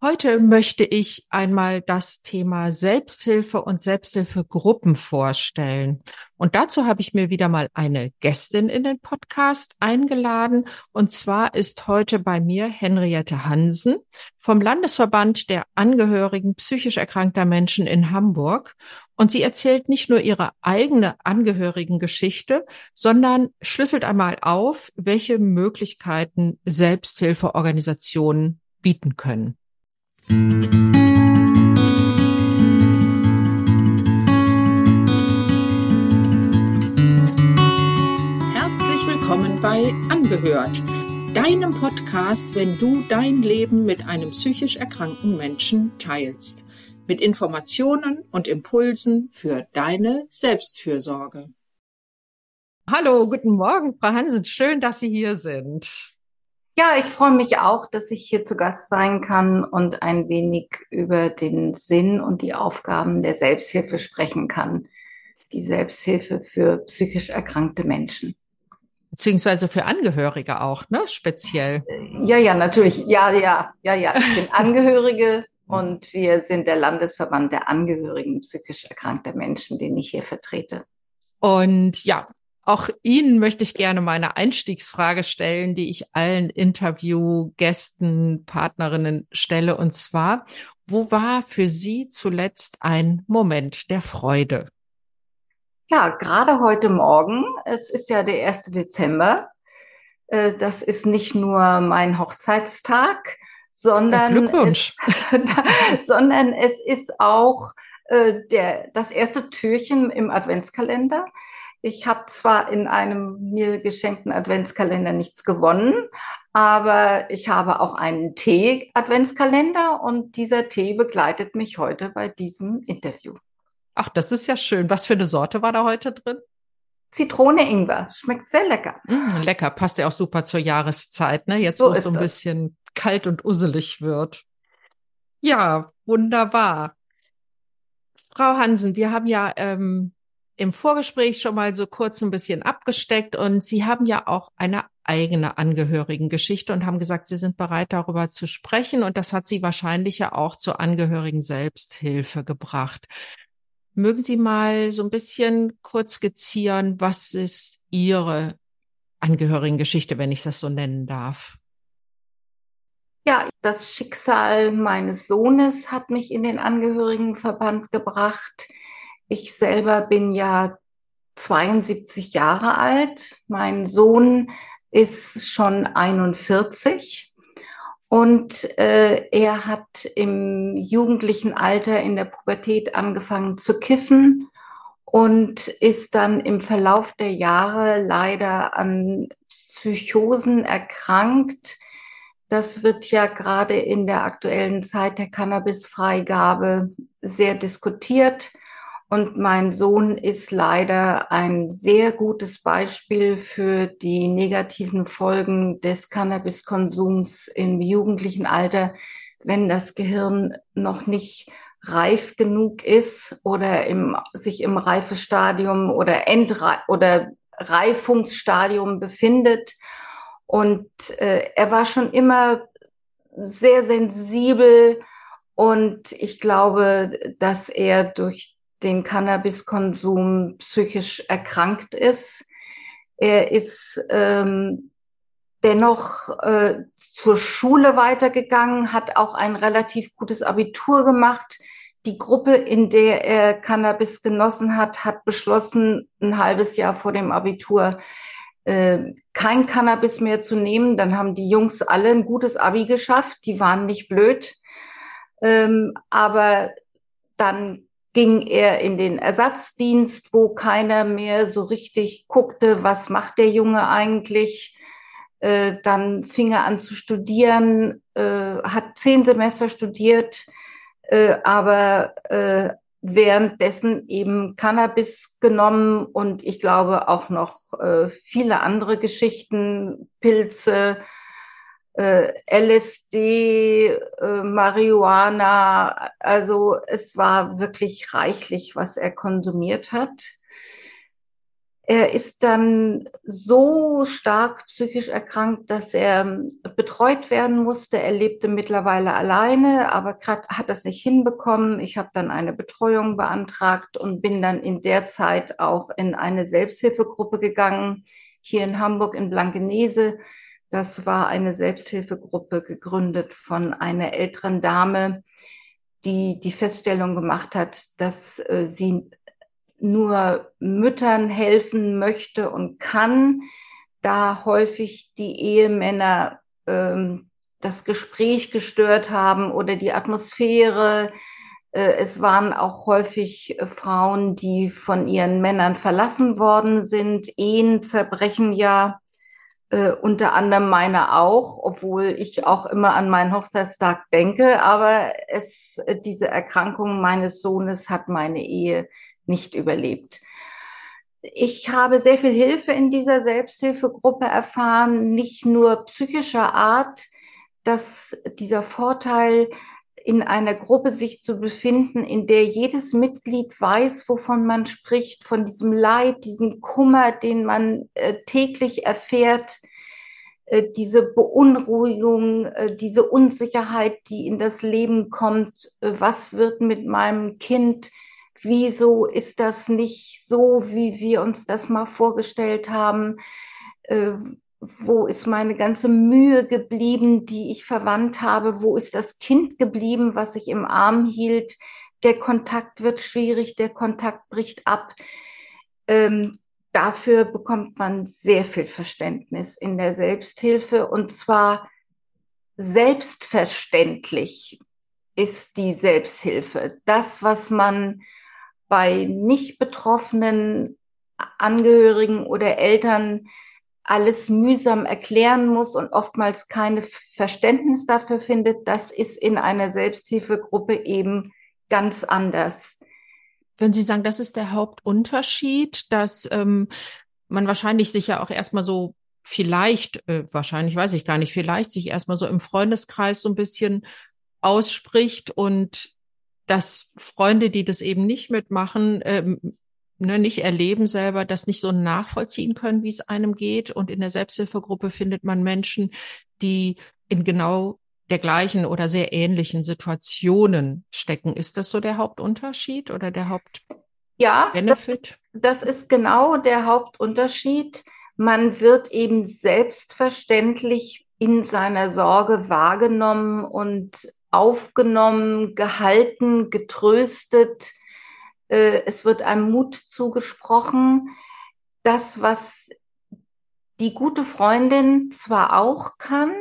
Heute möchte ich einmal das Thema Selbsthilfe und Selbsthilfegruppen vorstellen. Und dazu habe ich mir wieder mal eine Gästin in den Podcast eingeladen. Und zwar ist heute bei mir Henriette Hansen vom Landesverband der Angehörigen psychisch erkrankter Menschen in Hamburg. Und sie erzählt nicht nur ihre eigene Angehörigengeschichte, sondern schlüsselt einmal auf, welche Möglichkeiten Selbsthilfeorganisationen bieten können. Herzlich willkommen bei Angehört, deinem Podcast, wenn du dein Leben mit einem psychisch erkrankten Menschen teilst, mit Informationen und Impulsen für deine Selbstfürsorge. Hallo, guten Morgen, Frau Hansen. Schön, dass Sie hier sind. Ja, ich freue mich auch, dass ich hier zu Gast sein kann und ein wenig über den Sinn und die Aufgaben der Selbsthilfe sprechen kann. Die Selbsthilfe für psychisch erkrankte Menschen. Beziehungsweise für Angehörige auch, ne? Speziell. Ja, ja, natürlich. Ja, ja, ja, ja. Ich bin Angehörige und wir sind der Landesverband der Angehörigen psychisch erkrankter Menschen, den ich hier vertrete. Und ja, auch Ihnen möchte ich gerne meine Einstiegsfrage stellen, die ich allen Interviewgästen, Partnerinnen stelle. Und zwar, wo war für Sie zuletzt ein Moment der Freude? Ja, gerade heute Morgen. Es ist ja der 1. Dezember. Äh, das ist nicht nur mein Hochzeitstag, sondern, Glückwunsch. Es, sondern es ist auch äh, der, das erste Türchen im Adventskalender. Ich habe zwar in einem mir geschenkten Adventskalender nichts gewonnen, aber ich habe auch einen Tee-Adventskalender und dieser Tee begleitet mich heute bei diesem Interview. Ach, das ist ja schön. Was für eine Sorte war da heute drin? Zitrone Ingwer. Schmeckt sehr lecker. Mm, lecker. Passt ja auch super zur Jahreszeit, ne? Jetzt, so wo es so ein das. bisschen kalt und uselig wird. Ja, wunderbar. Frau Hansen, wir haben ja ähm, im Vorgespräch schon mal so kurz ein bisschen abgesteckt und Sie haben ja auch eine eigene Angehörigengeschichte und haben gesagt, Sie sind bereit darüber zu sprechen und das hat Sie wahrscheinlich ja auch zur Angehörigen Selbsthilfe gebracht. Mögen Sie mal so ein bisschen kurz skizzieren, was ist Ihre Angehörigengeschichte, wenn ich das so nennen darf? Ja, das Schicksal meines Sohnes hat mich in den Angehörigenverband gebracht. Ich selber bin ja 72 Jahre alt. Mein Sohn ist schon 41 und äh, er hat im jugendlichen Alter in der Pubertät angefangen zu kiffen und ist dann im Verlauf der Jahre leider an Psychosen erkrankt. Das wird ja gerade in der aktuellen Zeit der Cannabisfreigabe sehr diskutiert. Und mein Sohn ist leider ein sehr gutes Beispiel für die negativen Folgen des Cannabiskonsums im jugendlichen Alter, wenn das Gehirn noch nicht reif genug ist oder im, sich im Reifestadium oder Endre oder Reifungsstadium befindet. Und äh, er war schon immer sehr sensibel und ich glaube, dass er durch den Cannabiskonsum psychisch erkrankt ist. Er ist ähm, dennoch äh, zur Schule weitergegangen, hat auch ein relativ gutes Abitur gemacht. Die Gruppe, in der er Cannabis genossen hat, hat beschlossen, ein halbes Jahr vor dem Abitur äh, kein Cannabis mehr zu nehmen. Dann haben die Jungs alle ein gutes Abi geschafft. Die waren nicht blöd. Ähm, aber dann ging er in den Ersatzdienst, wo keiner mehr so richtig guckte, was macht der Junge eigentlich. Äh, dann fing er an zu studieren, äh, hat zehn Semester studiert, äh, aber äh, währenddessen eben Cannabis genommen und ich glaube auch noch äh, viele andere Geschichten, Pilze, LSD, äh, Marihuana. Also es war wirklich reichlich, was er konsumiert hat. Er ist dann so stark psychisch erkrankt, dass er ähm, betreut werden musste. Er lebte mittlerweile alleine, aber hat es nicht hinbekommen. Ich habe dann eine Betreuung beantragt und bin dann in der Zeit auch in eine Selbsthilfegruppe gegangen, hier in Hamburg in Blankenese. Das war eine Selbsthilfegruppe gegründet von einer älteren Dame, die die Feststellung gemacht hat, dass äh, sie nur Müttern helfen möchte und kann, da häufig die Ehemänner ähm, das Gespräch gestört haben oder die Atmosphäre. Äh, es waren auch häufig äh, Frauen, die von ihren Männern verlassen worden sind. Ehen zerbrechen ja äh, unter anderem meine auch, obwohl ich auch immer an meinen Hochzeitstag denke. Aber es, diese Erkrankung meines Sohnes hat meine Ehe nicht überlebt. Ich habe sehr viel Hilfe in dieser Selbsthilfegruppe erfahren, nicht nur psychischer Art, dass dieser Vorteil, in einer Gruppe sich zu befinden, in der jedes Mitglied weiß, wovon man spricht, von diesem Leid, diesem Kummer, den man äh, täglich erfährt, äh, diese Beunruhigung, äh, diese Unsicherheit, die in das Leben kommt, äh, was wird mit meinem Kind, wieso ist das nicht so, wie wir uns das mal vorgestellt haben? Wo ist meine ganze Mühe geblieben, die ich verwandt habe? Wo ist das Kind geblieben, was ich im Arm hielt? Der Kontakt wird schwierig, der Kontakt bricht ab. Ähm, dafür bekommt man sehr viel Verständnis in der Selbsthilfe und zwar selbstverständlich ist die Selbsthilfe. Das, was man bei nicht betroffenen Angehörigen oder Eltern alles mühsam erklären muss und oftmals keine Verständnis dafür findet, das ist in einer Selbsthilfegruppe eben ganz anders. Wenn Sie sagen, das ist der Hauptunterschied, dass ähm, man wahrscheinlich sich ja auch erstmal so vielleicht, äh, wahrscheinlich weiß ich gar nicht, vielleicht sich erstmal so im Freundeskreis so ein bisschen ausspricht und dass Freunde, die das eben nicht mitmachen, ähm, ne, nicht erleben selber, das nicht so nachvollziehen können, wie es einem geht. Und in der Selbsthilfegruppe findet man Menschen, die in genau der gleichen oder sehr ähnlichen Situationen stecken. Ist das so der Hauptunterschied oder der Hauptbenefit? Ja, das, das ist genau der Hauptunterschied. Man wird eben selbstverständlich in seiner Sorge wahrgenommen und aufgenommen, gehalten, getröstet. Äh, es wird einem Mut zugesprochen. Das, was die gute Freundin zwar auch kann,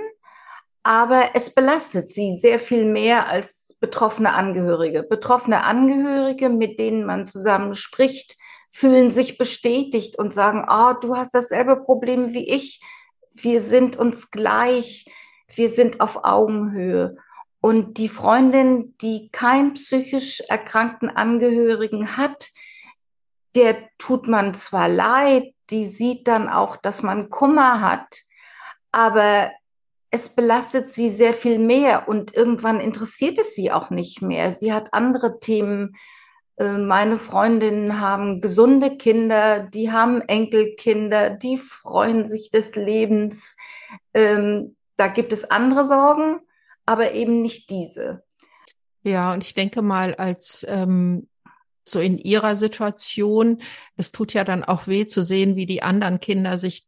aber es belastet sie sehr viel mehr als betroffene Angehörige. Betroffene Angehörige, mit denen man zusammen spricht, fühlen sich bestätigt und sagen, ah, oh, du hast dasselbe Problem wie ich. Wir sind uns gleich. Wir sind auf Augenhöhe. Und die Freundin, die keinen psychisch erkrankten Angehörigen hat, der tut man zwar leid, die sieht dann auch, dass man Kummer hat, aber es belastet sie sehr viel mehr und irgendwann interessiert es sie auch nicht mehr. Sie hat andere Themen. Äh, meine Freundinnen haben gesunde Kinder, die haben Enkelkinder, die freuen sich des Lebens. Ähm, da gibt es andere Sorgen aber eben nicht diese. Ja, und ich denke mal, als ähm, so in ihrer Situation, es tut ja dann auch weh zu sehen, wie die anderen Kinder sich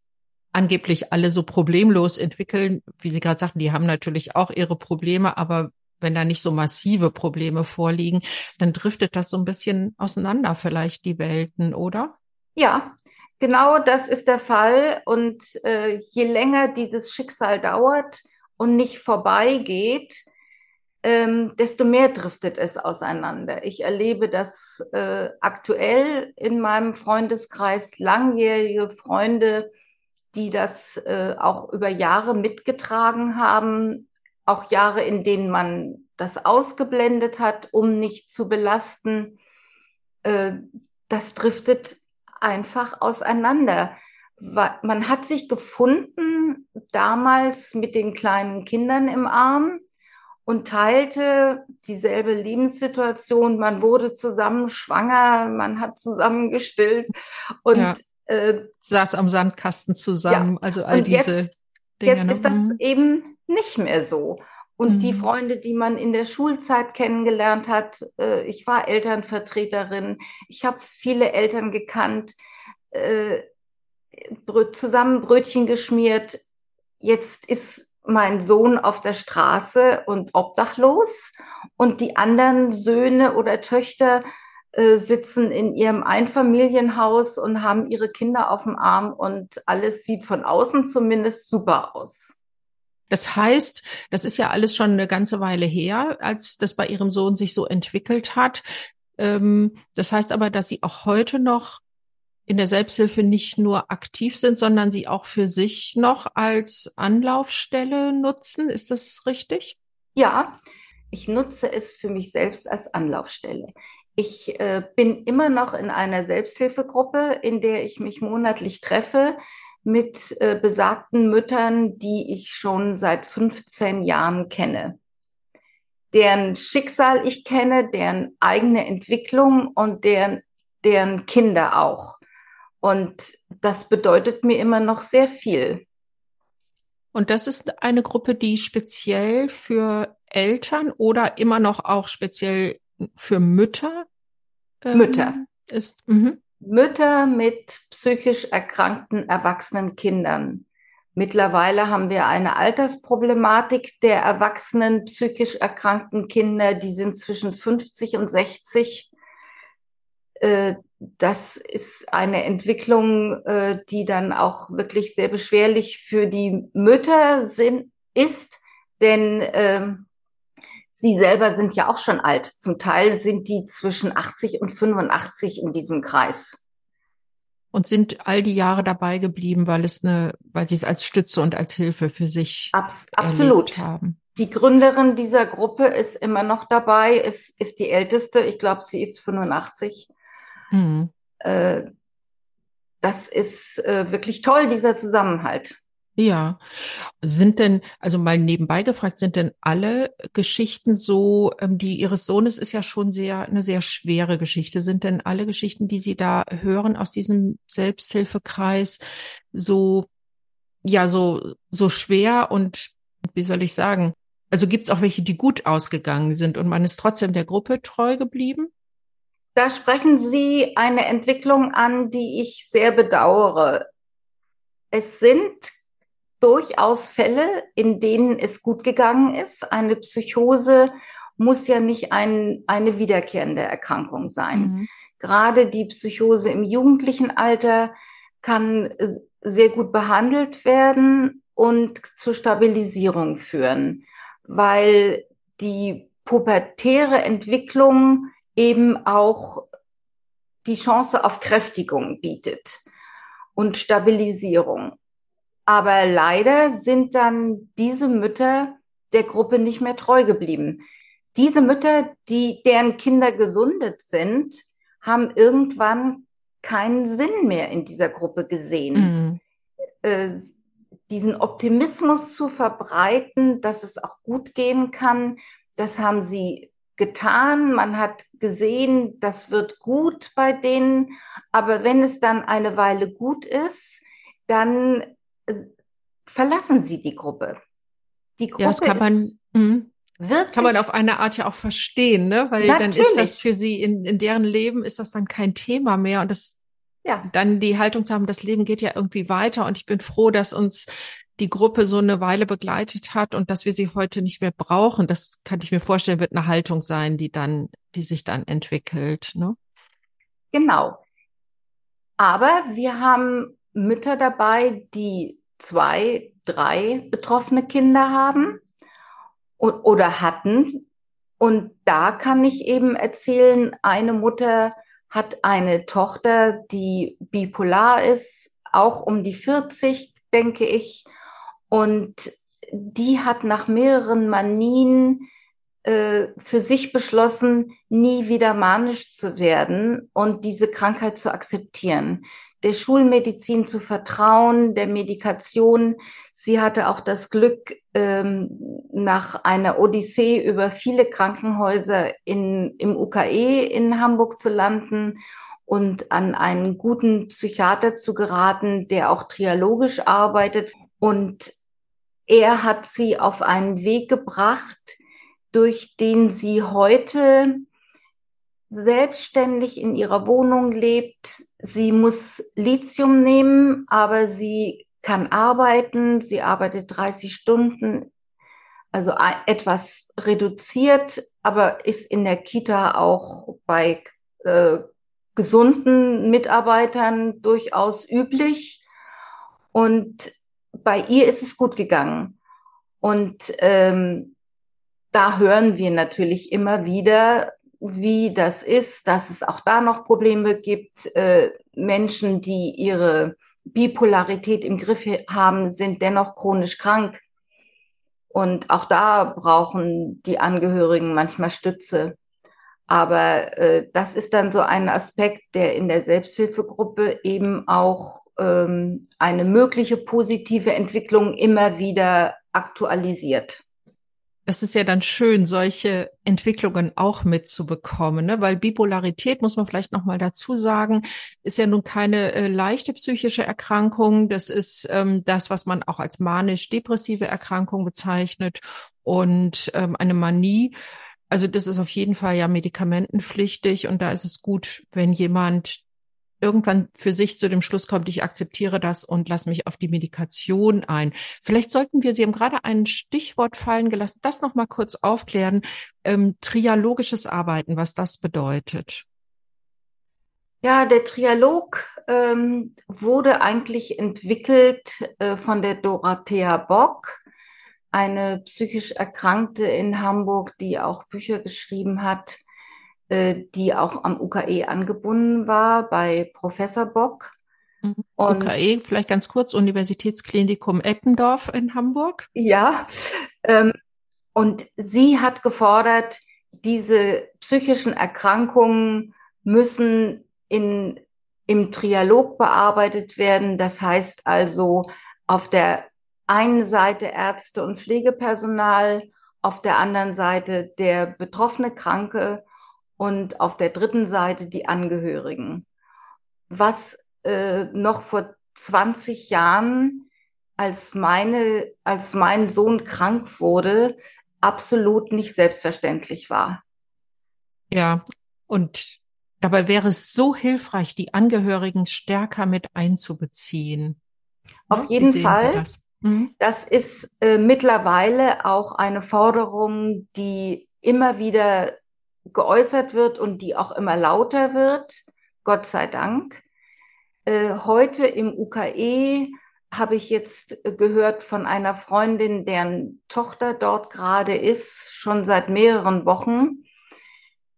angeblich alle so problemlos entwickeln. Wie Sie gerade sagten, die haben natürlich auch ihre Probleme, aber wenn da nicht so massive Probleme vorliegen, dann driftet das so ein bisschen auseinander, vielleicht die Welten, oder? Ja, genau das ist der Fall. Und äh, je länger dieses Schicksal dauert, und nicht vorbeigeht, ähm, desto mehr driftet es auseinander. Ich erlebe das äh, aktuell in meinem Freundeskreis, langjährige Freunde, die das äh, auch über Jahre mitgetragen haben, auch Jahre, in denen man das ausgeblendet hat, um nicht zu belasten. Äh, das driftet einfach auseinander man hat sich gefunden damals mit den kleinen Kindern im Arm und teilte dieselbe Lebenssituation. Man wurde zusammen schwanger, man hat zusammen gestillt und ja. äh, saß am Sandkasten zusammen. Ja. Also all und diese jetzt, Dinge. Jetzt ne? ist das mhm. eben nicht mehr so. Und mhm. die Freunde, die man in der Schulzeit kennengelernt hat, äh, ich war Elternvertreterin, ich habe viele Eltern gekannt, äh, zusammen Brötchen geschmiert. Jetzt ist mein Sohn auf der Straße und obdachlos und die anderen Söhne oder Töchter äh, sitzen in ihrem Einfamilienhaus und haben ihre Kinder auf dem Arm und alles sieht von außen zumindest super aus. Das heißt, das ist ja alles schon eine ganze Weile her, als das bei Ihrem Sohn sich so entwickelt hat. Ähm, das heißt aber, dass Sie auch heute noch in der Selbsthilfe nicht nur aktiv sind, sondern sie auch für sich noch als Anlaufstelle nutzen. Ist das richtig? Ja, ich nutze es für mich selbst als Anlaufstelle. Ich äh, bin immer noch in einer Selbsthilfegruppe, in der ich mich monatlich treffe mit äh, besagten Müttern, die ich schon seit 15 Jahren kenne, deren Schicksal ich kenne, deren eigene Entwicklung und deren, deren Kinder auch. Und das bedeutet mir immer noch sehr viel. Und das ist eine Gruppe, die speziell für Eltern oder immer noch auch speziell für Mütter ähm, Mütter ist. Mhm. Mütter mit psychisch erkrankten erwachsenen Kindern. Mittlerweile haben wir eine Altersproblematik der erwachsenen psychisch erkrankten Kinder, die sind zwischen 50 und 60. Äh, das ist eine Entwicklung, äh, die dann auch wirklich sehr beschwerlich für die Mütter sind, ist, denn ähm, Sie selber sind ja auch schon alt. Zum Teil sind die zwischen 80 und 85 in diesem Kreis. Und sind all die Jahre dabei geblieben, weil es eine, weil sie es als Stütze und als Hilfe für sich Abs absolut haben. Die Gründerin dieser Gruppe ist immer noch dabei, ist, ist die älteste. Ich glaube, sie ist 85. Mhm. Äh, das ist äh, wirklich toll, dieser Zusammenhalt. Ja. Sind denn, also mal nebenbei gefragt, sind denn alle Geschichten so, ähm, die Ihres Sohnes ist ja schon sehr, eine sehr schwere Geschichte. Sind denn alle Geschichten, die Sie da hören aus diesem Selbsthilfekreis so, ja, so, so schwer und wie soll ich sagen? Also gibt es auch welche, die gut ausgegangen sind und man ist trotzdem der Gruppe treu geblieben? Da sprechen Sie eine Entwicklung an, die ich sehr bedauere. Es sind durchaus Fälle, in denen es gut gegangen ist. Eine Psychose muss ja nicht ein, eine wiederkehrende Erkrankung sein. Mhm. Gerade die Psychose im jugendlichen Alter kann sehr gut behandelt werden und zur Stabilisierung führen, weil die pubertäre Entwicklung eben auch die Chance auf Kräftigung bietet und Stabilisierung. Aber leider sind dann diese Mütter der Gruppe nicht mehr treu geblieben. Diese Mütter, die, deren Kinder gesundet sind, haben irgendwann keinen Sinn mehr in dieser Gruppe gesehen. Mhm. Äh, diesen Optimismus zu verbreiten, dass es auch gut gehen kann, das haben sie getan. Man hat gesehen, das wird gut bei denen. Aber wenn es dann eine Weile gut ist, dann verlassen sie die Gruppe. Die Gruppe ja, das kann man, mh, wirklich, kann man auf eine Art ja auch verstehen, ne? Weil natürlich. dann ist das für sie in, in deren Leben ist das dann kein Thema mehr und das ja. dann die Haltung zu haben, das Leben geht ja irgendwie weiter und ich bin froh, dass uns die Gruppe so eine Weile begleitet hat und dass wir sie heute nicht mehr brauchen. Das kann ich mir vorstellen, wird eine Haltung sein, die dann, die sich dann entwickelt, ne? Genau. Aber wir haben Mütter dabei, die zwei, drei betroffene Kinder haben oder hatten. Und da kann ich eben erzählen, eine Mutter hat eine Tochter, die bipolar ist, auch um die 40, denke ich. Und die hat nach mehreren Manien äh, für sich beschlossen, nie wieder manisch zu werden und diese Krankheit zu akzeptieren der Schulmedizin zu vertrauen, der Medikation. Sie hatte auch das Glück, ähm, nach einer Odyssee über viele Krankenhäuser in, im UKE in Hamburg zu landen und an einen guten Psychiater zu geraten, der auch trialogisch arbeitet. Und er hat sie auf einen Weg gebracht, durch den sie heute selbstständig in ihrer Wohnung lebt. Sie muss Lithium nehmen, aber sie kann arbeiten. Sie arbeitet 30 Stunden, also etwas reduziert, aber ist in der Kita auch bei äh, gesunden Mitarbeitern durchaus üblich. Und bei ihr ist es gut gegangen. Und ähm, da hören wir natürlich immer wieder, wie das ist, dass es auch da noch Probleme gibt. Äh, Menschen, die ihre Bipolarität im Griff haben, sind dennoch chronisch krank. Und auch da brauchen die Angehörigen manchmal Stütze. Aber äh, das ist dann so ein Aspekt, der in der Selbsthilfegruppe eben auch ähm, eine mögliche positive Entwicklung immer wieder aktualisiert das ist ja dann schön, solche Entwicklungen auch mitzubekommen, ne? weil Bipolarität, muss man vielleicht nochmal dazu sagen, ist ja nun keine äh, leichte psychische Erkrankung. Das ist ähm, das, was man auch als manisch-depressive Erkrankung bezeichnet und ähm, eine Manie. Also das ist auf jeden Fall ja medikamentenpflichtig und da ist es gut, wenn jemand irgendwann für sich zu dem Schluss kommt, ich akzeptiere das und lasse mich auf die Medikation ein. Vielleicht sollten wir, Sie haben gerade ein Stichwort fallen gelassen, das nochmal kurz aufklären, ähm, trialogisches Arbeiten, was das bedeutet. Ja, der Trialog ähm, wurde eigentlich entwickelt äh, von der Dorothea Bock, eine psychisch Erkrankte in Hamburg, die auch Bücher geschrieben hat äh, die auch am UKE angebunden war bei Professor Bock. Mhm. UKE, vielleicht ganz kurz, Universitätsklinikum Eppendorf in Hamburg. Ja, ähm, und sie hat gefordert, diese psychischen Erkrankungen müssen in, im Trialog bearbeitet werden. Das heißt also auf der einen Seite Ärzte und Pflegepersonal, auf der anderen Seite der betroffene Kranke und auf der dritten Seite die Angehörigen. Was äh, noch vor 20 Jahren, als meine, als mein Sohn krank wurde, absolut nicht selbstverständlich war. Ja, und dabei wäre es so hilfreich, die Angehörigen stärker mit einzubeziehen. Auf jeden Fall. Das? Mhm. das? ist äh, mittlerweile auch eine Forderung, die immer wieder geäußert wird und die auch immer lauter wird, Gott sei Dank. Äh, heute im UKE habe ich jetzt gehört von einer Freundin, deren Tochter dort gerade ist, schon seit mehreren Wochen,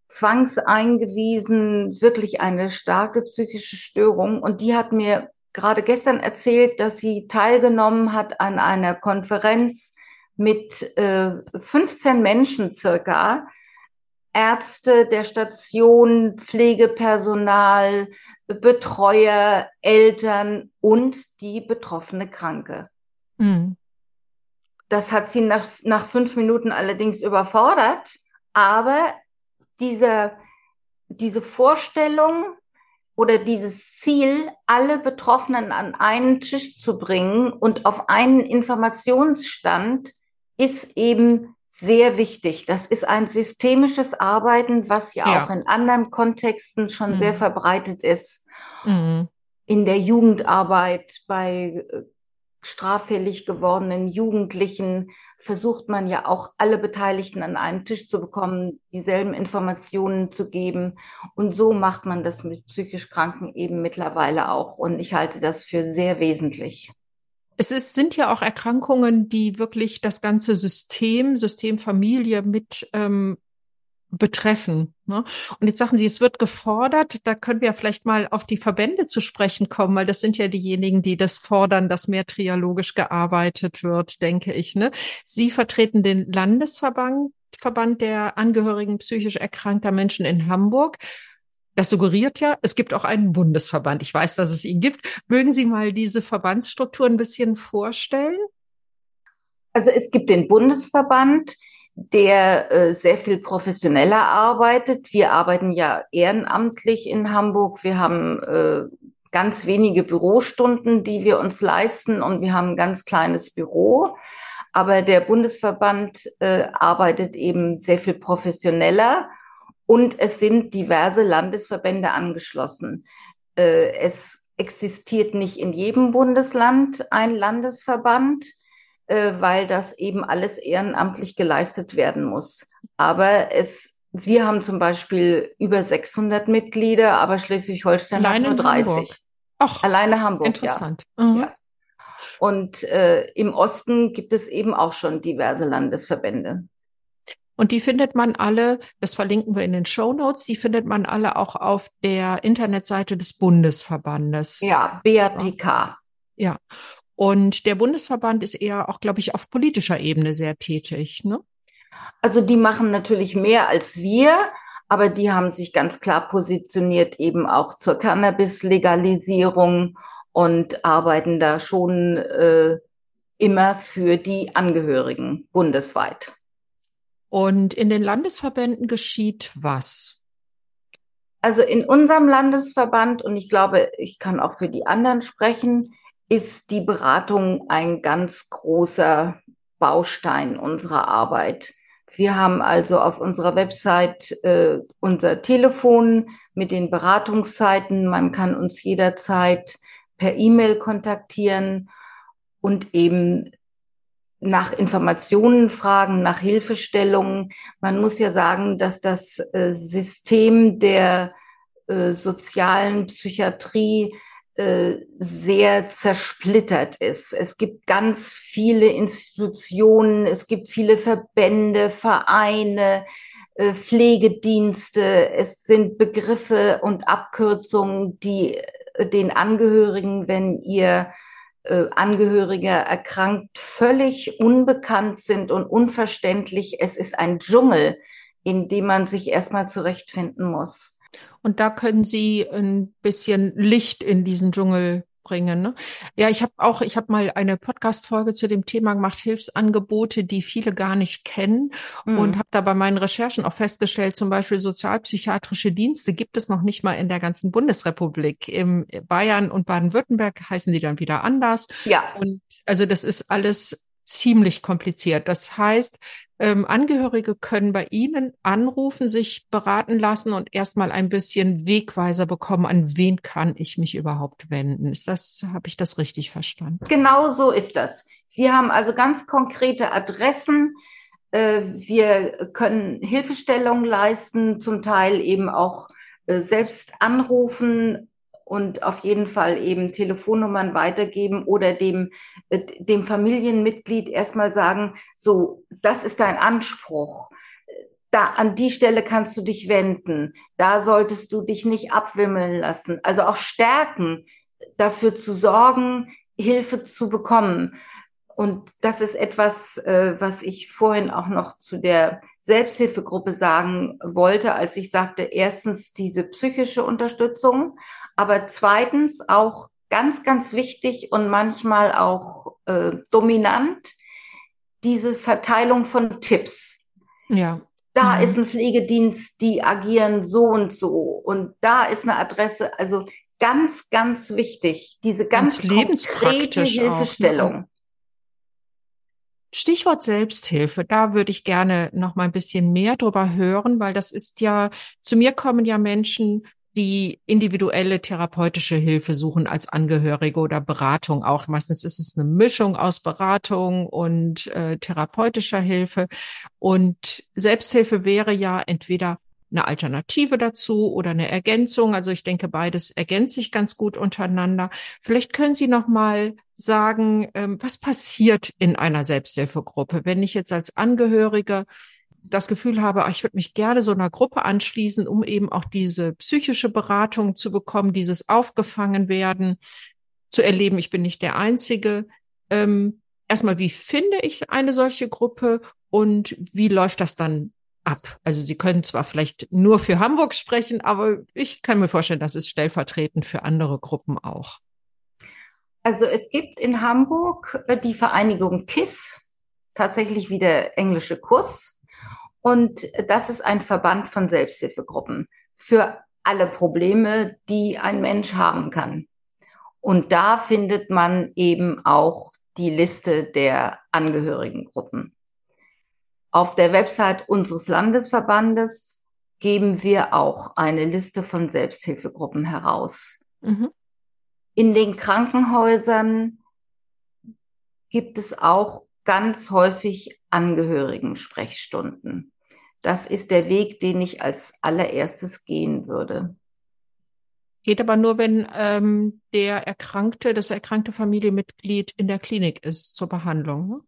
zwangseingewiesen, wirklich eine starke psychische Störung. Und die hat mir gerade gestern erzählt, dass sie teilgenommen hat an einer Konferenz mit äh, 15 Menschen circa, Ärzte der Station, Pflegepersonal, Betreuer, Eltern und die betroffene Kranke. Mhm. Das hat sie nach, nach fünf Minuten allerdings überfordert, aber diese, diese Vorstellung oder dieses Ziel, alle Betroffenen an einen Tisch zu bringen und auf einen Informationsstand, ist eben sehr wichtig. Das ist ein systemisches Arbeiten, was ja, ja. auch in anderen Kontexten schon mhm. sehr verbreitet ist. Mhm. In der Jugendarbeit, bei äh, straffällig gewordenen Jugendlichen versucht man ja auch alle Beteiligten an einen Tisch zu bekommen, dieselben Informationen zu geben. Und so macht man das mit psychisch Kranken eben mittlerweile auch. Und ich halte das für sehr wesentlich. Es ist, sind ja auch Erkrankungen, die wirklich das ganze System, System Familie mit ähm, betreffen. Ne? Und jetzt sagen Sie, es wird gefordert, da können wir vielleicht mal auf die Verbände zu sprechen kommen, weil das sind ja diejenigen, die das fordern, dass mehr trialogisch gearbeitet wird, denke ich. Ne? Sie vertreten den Landesverband Verband der Angehörigen psychisch erkrankter Menschen in Hamburg. Das suggeriert ja, es gibt auch einen Bundesverband. Ich weiß, dass es ihn gibt. Mögen Sie mal diese Verbandsstruktur ein bisschen vorstellen? Also es gibt den Bundesverband, der äh, sehr viel professioneller arbeitet. Wir arbeiten ja ehrenamtlich in Hamburg. Wir haben äh, ganz wenige Bürostunden, die wir uns leisten und wir haben ein ganz kleines Büro. Aber der Bundesverband äh, arbeitet eben sehr viel professioneller und es sind diverse Landesverbände angeschlossen. Äh, es existiert nicht in jedem Bundesland ein Landesverband, äh, weil das eben alles ehrenamtlich geleistet werden muss. Aber es wir haben zum Beispiel über 600 Mitglieder, aber Schleswig-Holstein hat nur 30. Hamburg. Ach, Alleine Hamburg. Interessant. Ja. Mhm. ja. Und äh, im Osten gibt es eben auch schon diverse Landesverbände. Und die findet man alle, das verlinken wir in den Show Notes, die findet man alle auch auf der Internetseite des Bundesverbandes. Ja, BAPK. Ja. Und der Bundesverband ist eher auch, glaube ich, auf politischer Ebene sehr tätig, ne? Also die machen natürlich mehr als wir, aber die haben sich ganz klar positioniert eben auch zur Cannabis-Legalisierung und arbeiten da schon äh, immer für die Angehörigen bundesweit. Und in den Landesverbänden geschieht was? Also in unserem Landesverband, und ich glaube, ich kann auch für die anderen sprechen, ist die Beratung ein ganz großer Baustein unserer Arbeit. Wir haben also auf unserer Website äh, unser Telefon mit den Beratungszeiten. Man kann uns jederzeit per E-Mail kontaktieren und eben nach Informationen fragen, nach Hilfestellungen. Man muss ja sagen, dass das äh, System der äh, sozialen Psychiatrie äh, sehr zersplittert ist. Es gibt ganz viele Institutionen, es gibt viele Verbände, Vereine, Pflegedienste. Es sind Begriffe und Abkürzungen, die den Angehörigen, wenn ihr äh, Angehöriger erkrankt, völlig unbekannt sind und unverständlich. Es ist ein Dschungel, in dem man sich erstmal zurechtfinden muss. Und da können Sie ein bisschen Licht in diesen Dschungel bringen. Ne? Ja, ich habe auch, ich habe mal eine Podcast-Folge zu dem Thema gemacht, Hilfsangebote, die viele gar nicht kennen mhm. und habe da bei meinen Recherchen auch festgestellt, zum Beispiel sozialpsychiatrische Dienste gibt es noch nicht mal in der ganzen Bundesrepublik. Im Bayern und Baden-Württemberg heißen die dann wieder anders. Ja. Und also das ist alles ziemlich kompliziert. Das heißt, ähm, Angehörige können bei Ihnen anrufen, sich beraten lassen und erstmal ein bisschen Wegweiser bekommen, an wen kann ich mich überhaupt wenden. Ist das, habe ich das richtig verstanden? Genau so ist das. Wir haben also ganz konkrete Adressen. Äh, wir können Hilfestellung leisten, zum Teil eben auch äh, selbst anrufen und auf jeden Fall eben Telefonnummern weitergeben oder dem, äh, dem Familienmitglied erstmal sagen, so, das ist dein Anspruch. Da, an die Stelle kannst du dich wenden. Da solltest du dich nicht abwimmeln lassen. Also auch stärken, dafür zu sorgen, Hilfe zu bekommen. Und das ist etwas, äh, was ich vorhin auch noch zu der Selbsthilfegruppe sagen wollte, als ich sagte, erstens diese psychische Unterstützung, aber zweitens auch ganz, ganz wichtig und manchmal auch äh, dominant, diese Verteilung von Tipps. Ja. Da mhm. ist ein Pflegedienst, die agieren so und so. Und da ist eine Adresse. Also ganz, ganz wichtig. Diese ganz, ganz konkrete Hilfestellung. Auch, ne? Stichwort Selbsthilfe, da würde ich gerne noch mal ein bisschen mehr drüber hören, weil das ist ja, zu mir kommen ja Menschen die individuelle therapeutische Hilfe suchen als Angehörige oder Beratung auch. Meistens ist es eine Mischung aus Beratung und äh, therapeutischer Hilfe. Und Selbsthilfe wäre ja entweder eine Alternative dazu oder eine Ergänzung. Also ich denke, beides ergänzt sich ganz gut untereinander. Vielleicht können Sie noch mal sagen, ähm, was passiert in einer Selbsthilfegruppe, wenn ich jetzt als Angehörige das Gefühl habe, ich würde mich gerne so einer Gruppe anschließen, um eben auch diese psychische Beratung zu bekommen, dieses aufgefangen werden, zu erleben, ich bin nicht der Einzige. Ähm, erstmal, wie finde ich eine solche Gruppe und wie läuft das dann ab? Also Sie können zwar vielleicht nur für Hamburg sprechen, aber ich kann mir vorstellen, das ist stellvertretend für andere Gruppen auch. Also es gibt in Hamburg äh, die Vereinigung KISS, tatsächlich wie der englische Kurs. Und das ist ein Verband von Selbsthilfegruppen für alle Probleme, die ein Mensch haben kann. Und da findet man eben auch die Liste der Angehörigengruppen. Auf der Website unseres Landesverbandes geben wir auch eine Liste von Selbsthilfegruppen heraus. Mhm. In den Krankenhäusern gibt es auch ganz häufig Angehörigen-Sprechstunden. Das ist der Weg, den ich als allererstes gehen würde. Geht aber nur, wenn ähm, der erkrankte, das erkrankte Familienmitglied in der Klinik ist zur Behandlung. Ne?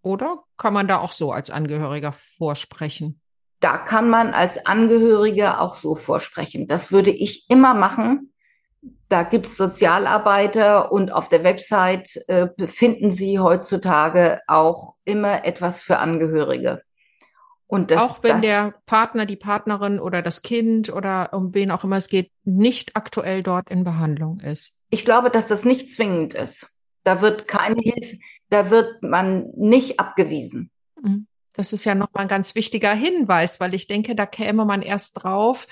Oder kann man da auch so als Angehöriger vorsprechen? Da kann man als Angehöriger auch so vorsprechen. Das würde ich immer machen. Da gibt's Sozialarbeiter und auf der Website äh, finden Sie heutzutage auch immer etwas für Angehörige. Und das, auch wenn das, der Partner, die Partnerin oder das Kind oder um wen auch immer es geht, nicht aktuell dort in Behandlung ist. Ich glaube, dass das nicht zwingend ist. Da wird keine Hilfe, da wird man nicht abgewiesen. Mhm. Das ist ja nochmal ein ganz wichtiger Hinweis, weil ich denke, da käme man erst drauf,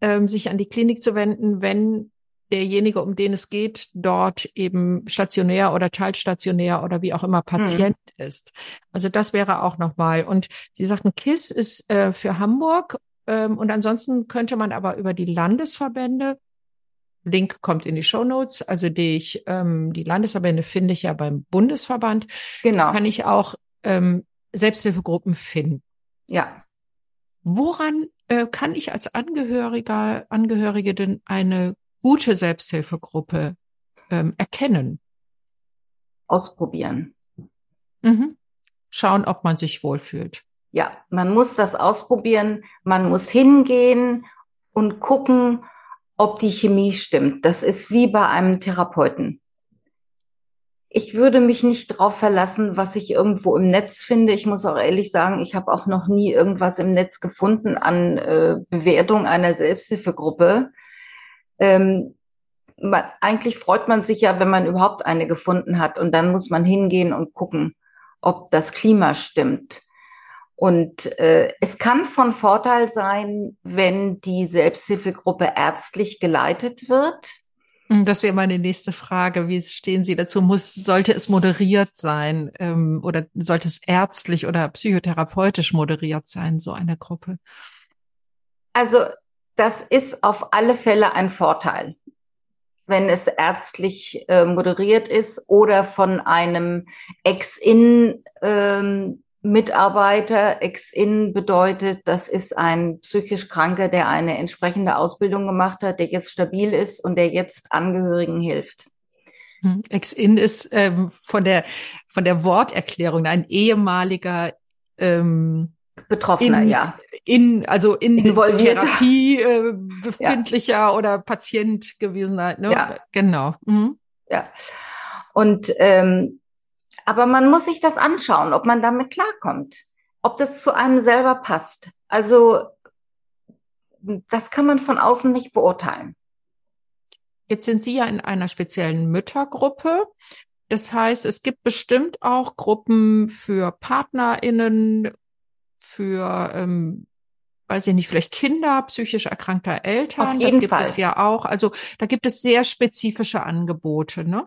ähm, sich an die Klinik zu wenden, wenn derjenige, um den es geht, dort eben stationär oder teilstationär oder wie auch immer Patient hm. ist. Also das wäre auch nochmal. Und Sie sagten, KISS ist äh, für Hamburg ähm, und ansonsten könnte man aber über die Landesverbände Link kommt in die Show Notes. Also die, ich, ähm, die Landesverbände finde ich ja beim Bundesverband. Genau. Kann ich auch ähm, Selbsthilfegruppen finden. Ja. Woran äh, kann ich als Angehöriger, Angehörige denn eine gute Selbsthilfegruppe ähm, erkennen? Ausprobieren. Mhm. Schauen, ob man sich wohlfühlt. Ja, man muss das ausprobieren. Man muss hingehen und gucken, ob die Chemie stimmt. Das ist wie bei einem Therapeuten. Ich würde mich nicht darauf verlassen, was ich irgendwo im Netz finde. Ich muss auch ehrlich sagen, ich habe auch noch nie irgendwas im Netz gefunden an äh, Bewertung einer Selbsthilfegruppe ähm, man, eigentlich freut man sich ja, wenn man überhaupt eine gefunden hat. Und dann muss man hingehen und gucken, ob das Klima stimmt. Und äh, es kann von Vorteil sein, wenn die Selbsthilfegruppe ärztlich geleitet wird. Hm, das wäre meine nächste Frage. Wie stehen Sie dazu? Muss, sollte es moderiert sein ähm, oder sollte es ärztlich oder psychotherapeutisch moderiert sein, so eine Gruppe? Also das ist auf alle Fälle ein Vorteil, wenn es ärztlich äh, moderiert ist oder von einem Ex-In ähm. Ex-In bedeutet, das ist ein psychisch Kranker, der eine entsprechende Ausbildung gemacht hat, der jetzt stabil ist und der jetzt Angehörigen hilft. Hm, Ex-In ist ähm, von der von der Worterklärung ein ehemaliger ähm, Betroffener, in, ja. In, also in Involviert. Therapie äh, befindlicher ja. oder Patient gewesen halt, ne? Ja. Genau. Mhm. Ja. Und ähm, aber man muss sich das anschauen, ob man damit klarkommt, ob das zu einem selber passt. Also das kann man von außen nicht beurteilen. Jetzt sind Sie ja in einer speziellen Müttergruppe. Das heißt, es gibt bestimmt auch Gruppen für PartnerInnen für, ähm, weiß ich nicht, vielleicht Kinder psychisch erkrankter Eltern. Auf jeden das gibt Fall. es ja auch. Also da gibt es sehr spezifische Angebote, ne?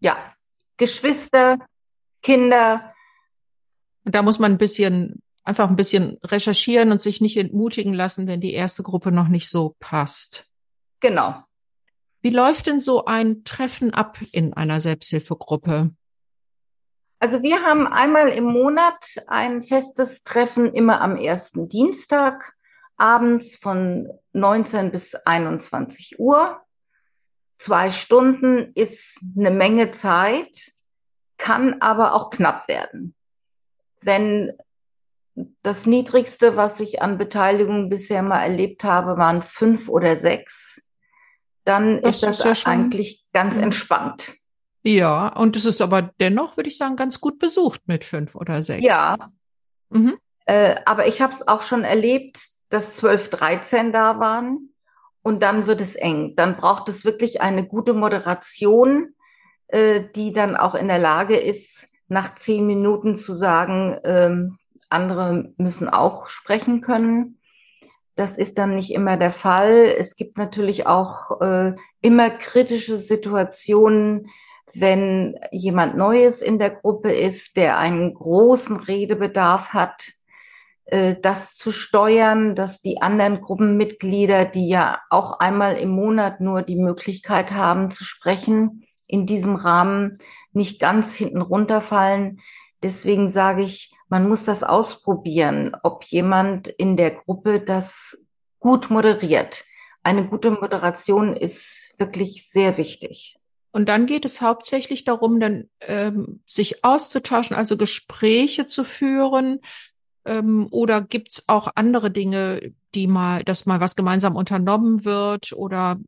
Ja. Geschwister, Kinder. Und da muss man ein bisschen, einfach ein bisschen recherchieren und sich nicht entmutigen lassen, wenn die erste Gruppe noch nicht so passt. Genau. Wie läuft denn so ein Treffen ab in einer Selbsthilfegruppe? Also wir haben einmal im Monat ein festes Treffen immer am ersten Dienstag abends von 19 bis 21 Uhr. Zwei Stunden ist eine Menge Zeit, kann aber auch knapp werden. Wenn das Niedrigste, was ich an Beteiligung bisher mal erlebt habe, waren fünf oder sechs, dann das ist das ist ja eigentlich ganz mhm. entspannt. Ja, und es ist aber dennoch, würde ich sagen, ganz gut besucht mit fünf oder sechs. Ja. Mhm. Äh, aber ich habe es auch schon erlebt, dass zwölf, dreizehn da waren und dann wird es eng. Dann braucht es wirklich eine gute Moderation, äh, die dann auch in der Lage ist, nach zehn Minuten zu sagen, ähm, andere müssen auch sprechen können. Das ist dann nicht immer der Fall. Es gibt natürlich auch äh, immer kritische Situationen, wenn jemand Neues in der Gruppe ist, der einen großen Redebedarf hat, äh, das zu steuern, dass die anderen Gruppenmitglieder, die ja auch einmal im Monat nur die Möglichkeit haben zu sprechen, in diesem Rahmen nicht ganz hinten runterfallen. Deswegen sage ich, man muss das ausprobieren, ob jemand in der Gruppe das gut moderiert. Eine gute Moderation ist wirklich sehr wichtig. Und dann geht es hauptsächlich darum, dann ähm, sich auszutauschen, also Gespräche zu führen. Ähm, oder gibt's auch andere Dinge, die mal, dass mal was gemeinsam unternommen wird oder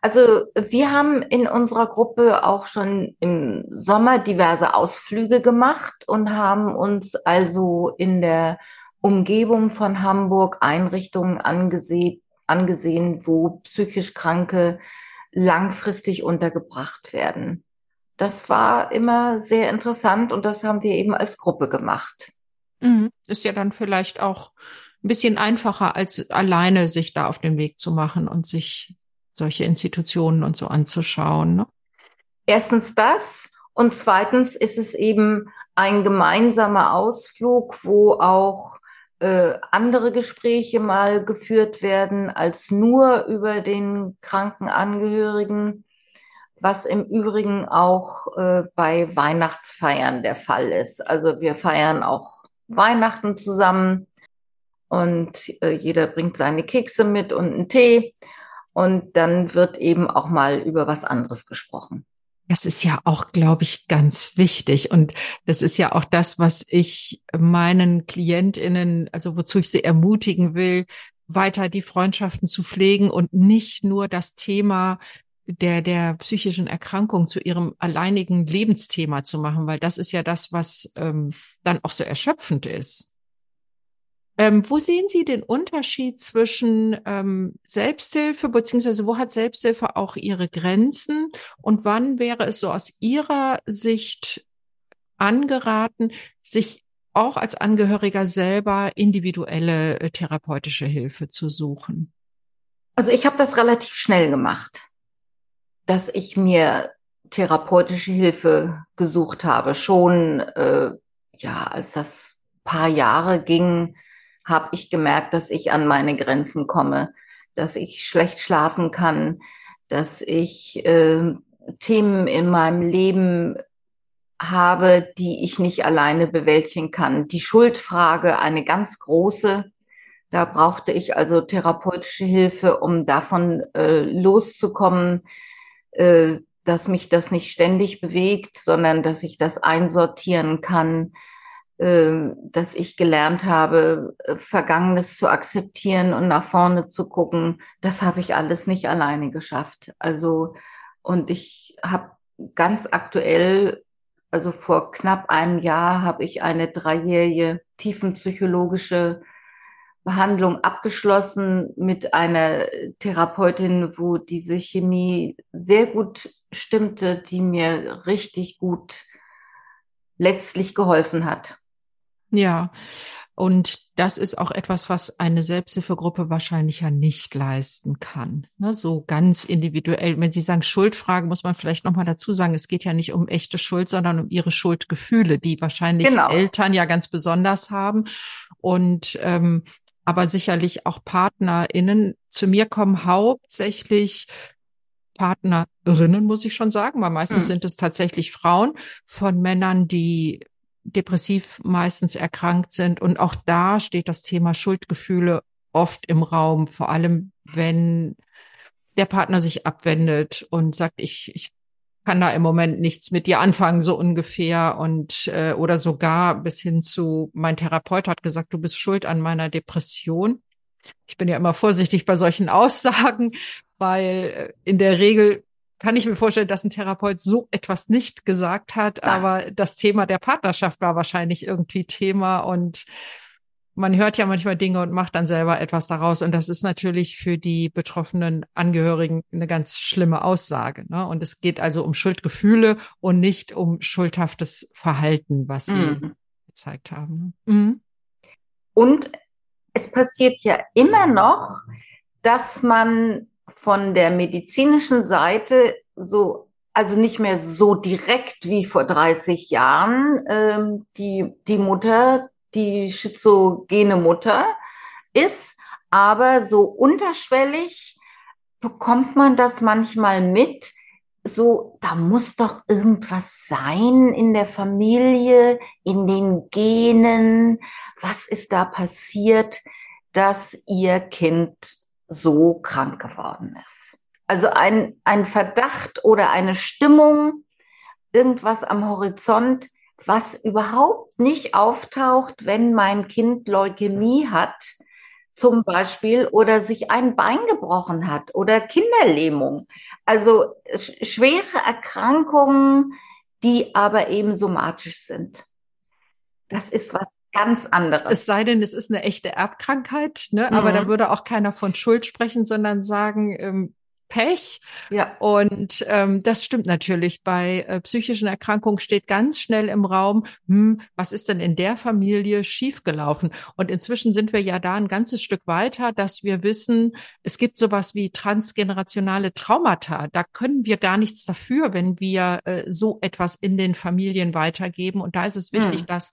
also wir haben in unserer Gruppe auch schon im Sommer diverse Ausflüge gemacht und haben uns also in der Umgebung von Hamburg Einrichtungen angesehen, angesehen wo psychisch Kranke langfristig untergebracht werden. Das war immer sehr interessant und das haben wir eben als Gruppe gemacht. Mhm. Ist ja dann vielleicht auch ein bisschen einfacher, als alleine sich da auf den Weg zu machen und sich solche Institutionen und so anzuschauen. Ne? Erstens das und zweitens ist es eben ein gemeinsamer Ausflug, wo auch äh, andere Gespräche mal geführt werden als nur über den kranken Angehörigen, was im Übrigen auch äh, bei Weihnachtsfeiern der Fall ist. Also wir feiern auch Weihnachten zusammen und äh, jeder bringt seine Kekse mit und einen Tee und dann wird eben auch mal über was anderes gesprochen. Das ist ja auch, glaube ich, ganz wichtig. Und das ist ja auch das, was ich meinen KlientInnen, also wozu ich sie ermutigen will, weiter die Freundschaften zu pflegen und nicht nur das Thema der, der psychischen Erkrankung zu ihrem alleinigen Lebensthema zu machen, weil das ist ja das, was ähm, dann auch so erschöpfend ist. Ähm, wo sehen Sie den Unterschied zwischen ähm, Selbsthilfe, beziehungsweise wo hat Selbsthilfe auch ihre Grenzen und wann wäre es so aus Ihrer Sicht angeraten, sich auch als Angehöriger selber individuelle äh, therapeutische Hilfe zu suchen? Also ich habe das relativ schnell gemacht, dass ich mir therapeutische Hilfe gesucht habe. Schon äh, ja, als das paar Jahre ging, habe ich gemerkt, dass ich an meine Grenzen komme, dass ich schlecht schlafen kann, dass ich äh, Themen in meinem Leben habe, die ich nicht alleine bewältigen kann. Die Schuldfrage, eine ganz große. Da brauchte ich also therapeutische Hilfe, um davon äh, loszukommen, äh, dass mich das nicht ständig bewegt, sondern dass ich das einsortieren kann, dass ich gelernt habe, äh, Vergangenes zu akzeptieren und nach vorne zu gucken, das habe ich alles nicht alleine geschafft. Also, und ich habe ganz aktuell, also vor knapp einem Jahr, habe ich eine dreijährige tiefenpsychologische Behandlung abgeschlossen mit einer Therapeutin, wo diese Chemie sehr gut stimmte, die mir richtig gut letztlich geholfen hat. Ja, und das ist auch etwas, was eine Selbsthilfegruppe wahrscheinlich ja nicht leisten kann. Ne, so ganz individuell. Wenn Sie sagen Schuldfrage, muss man vielleicht nochmal dazu sagen, es geht ja nicht um echte Schuld, sondern um ihre Schuldgefühle, die wahrscheinlich genau. Eltern ja ganz besonders haben. Und ähm, aber sicherlich auch PartnerInnen. Zu mir kommen hauptsächlich Partnerinnen, muss ich schon sagen, weil meistens hm. sind es tatsächlich Frauen von Männern, die depressiv meistens erkrankt sind. Und auch da steht das Thema Schuldgefühle oft im Raum, vor allem wenn der Partner sich abwendet und sagt, ich, ich kann da im Moment nichts mit dir anfangen, so ungefähr. Und äh, oder sogar bis hin zu, mein Therapeut hat gesagt, du bist schuld an meiner Depression. Ich bin ja immer vorsichtig bei solchen Aussagen, weil äh, in der Regel kann ich mir vorstellen, dass ein Therapeut so etwas nicht gesagt hat, ja. aber das Thema der Partnerschaft war wahrscheinlich irgendwie Thema und man hört ja manchmal Dinge und macht dann selber etwas daraus. Und das ist natürlich für die betroffenen Angehörigen eine ganz schlimme Aussage. Ne? Und es geht also um Schuldgefühle und nicht um schuldhaftes Verhalten, was sie mhm. gezeigt haben. Mhm. Und es passiert ja immer noch, dass man von der medizinischen Seite so, also nicht mehr so direkt wie vor 30 Jahren, ähm, die, die Mutter, die schizogene Mutter ist, aber so unterschwellig bekommt man das manchmal mit, so, da muss doch irgendwas sein in der Familie, in den Genen. Was ist da passiert, dass ihr Kind so krank geworden ist? Also ein, ein Verdacht oder eine Stimmung, irgendwas am Horizont, was überhaupt nicht auftaucht, wenn mein Kind Leukämie hat, zum Beispiel, oder sich ein Bein gebrochen hat oder Kinderlähmung. Also schwere Erkrankungen, die aber eben somatisch sind. Das ist was ganz anderes. Es sei denn, es ist eine echte Erbkrankheit, ne? Mhm. aber da würde auch keiner von Schuld sprechen, sondern sagen, ähm, Pech. Ja. Und ähm, das stimmt natürlich. Bei äh, psychischen Erkrankungen steht ganz schnell im Raum, hm, was ist denn in der Familie schiefgelaufen? Und inzwischen sind wir ja da ein ganzes Stück weiter, dass wir wissen, es gibt sowas wie transgenerationale Traumata. Da können wir gar nichts dafür, wenn wir äh, so etwas in den Familien weitergeben. Und da ist es wichtig, hm. dass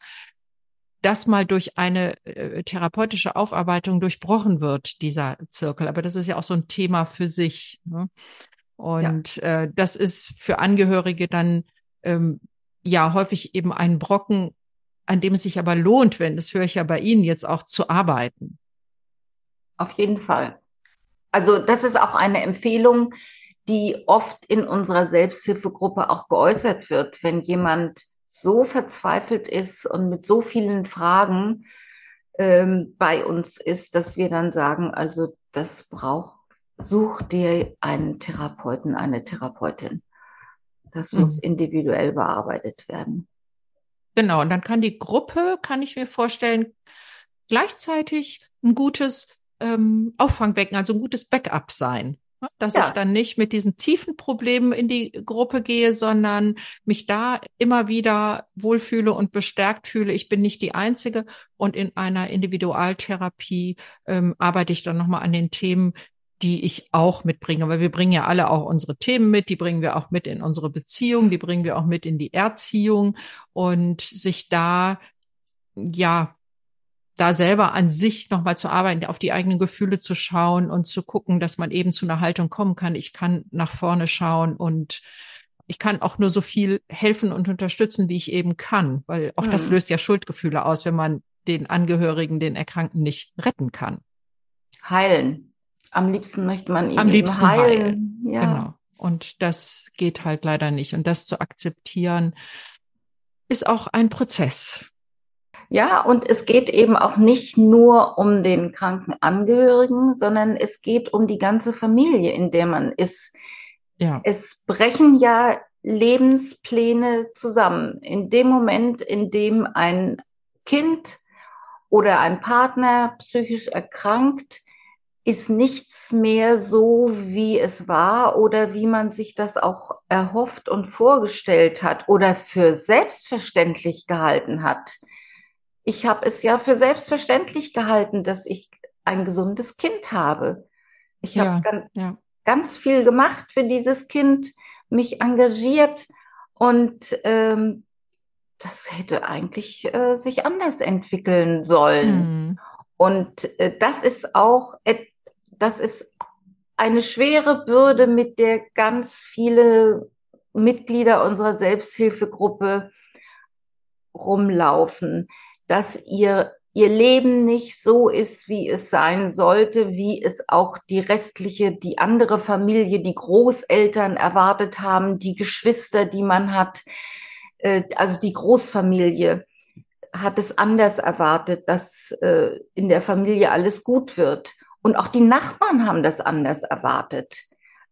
das mal durch eine äh, therapeutische Aufarbeitung durchbrochen wird, dieser Zirkel. Aber das ist ja auch so ein Thema für sich. Ne? Und ja. äh, das ist für Angehörige dann ähm, ja häufig eben ein Brocken, an dem es sich aber lohnt, wenn, das höre ich ja bei Ihnen jetzt auch, zu arbeiten. Auf jeden Fall. Also das ist auch eine Empfehlung, die oft in unserer Selbsthilfegruppe auch geäußert wird, wenn jemand so verzweifelt ist und mit so vielen Fragen ähm, bei uns ist, dass wir dann sagen, also das braucht, such dir einen Therapeuten, eine Therapeutin. Das mhm. muss individuell bearbeitet werden. Genau, und dann kann die Gruppe, kann ich mir vorstellen, gleichzeitig ein gutes ähm, Auffangbecken, also ein gutes Backup sein. Ne? Dass ja. ich dann nicht mit diesen tiefen Problemen in die Gruppe gehe, sondern mich da immer wieder wohlfühle und bestärkt fühle. Ich bin nicht die Einzige. Und in einer Individualtherapie ähm, arbeite ich dann nochmal an den Themen, die ich auch mitbringe, weil wir bringen ja alle auch unsere Themen mit, die bringen wir auch mit in unsere Beziehung, die bringen wir auch mit in die Erziehung und sich da ja da selber an sich nochmal zu arbeiten, auf die eigenen Gefühle zu schauen und zu gucken, dass man eben zu einer Haltung kommen kann. Ich kann nach vorne schauen und ich kann auch nur so viel helfen und unterstützen, wie ich eben kann, weil auch mhm. das löst ja Schuldgefühle aus, wenn man den Angehörigen, den Erkrankten nicht retten kann. Heilen. Am liebsten möchte man ihn Am liebsten heilen. heilen. Ja. Genau. Und das geht halt leider nicht. Und das zu akzeptieren, ist auch ein Prozess. Ja, und es geht eben auch nicht nur um den kranken Angehörigen, sondern es geht um die ganze Familie, in der man ist. Ja. Es brechen ja Lebenspläne zusammen. In dem Moment, in dem ein Kind oder ein Partner psychisch erkrankt, ist nichts mehr so, wie es war oder wie man sich das auch erhofft und vorgestellt hat oder für selbstverständlich gehalten hat ich habe es ja für selbstverständlich gehalten, dass ich ein gesundes Kind habe. Ich ja, habe ganz, ja. ganz, viel gemacht für dieses Kind, mich engagiert und ähm, das hätte eigentlich äh, sich anders entwickeln sollen. Mhm. Und äh, das ist auch, das ist eine schwere Bürde, mit der ganz viele Mitglieder unserer Selbsthilfegruppe rumlaufen dass ihr, ihr Leben nicht so ist, wie es sein sollte, wie es auch die restliche, die andere Familie, die Großeltern erwartet haben, die Geschwister, die man hat, äh, also die Großfamilie hat es anders erwartet, dass äh, in der Familie alles gut wird. Und auch die Nachbarn haben das anders erwartet.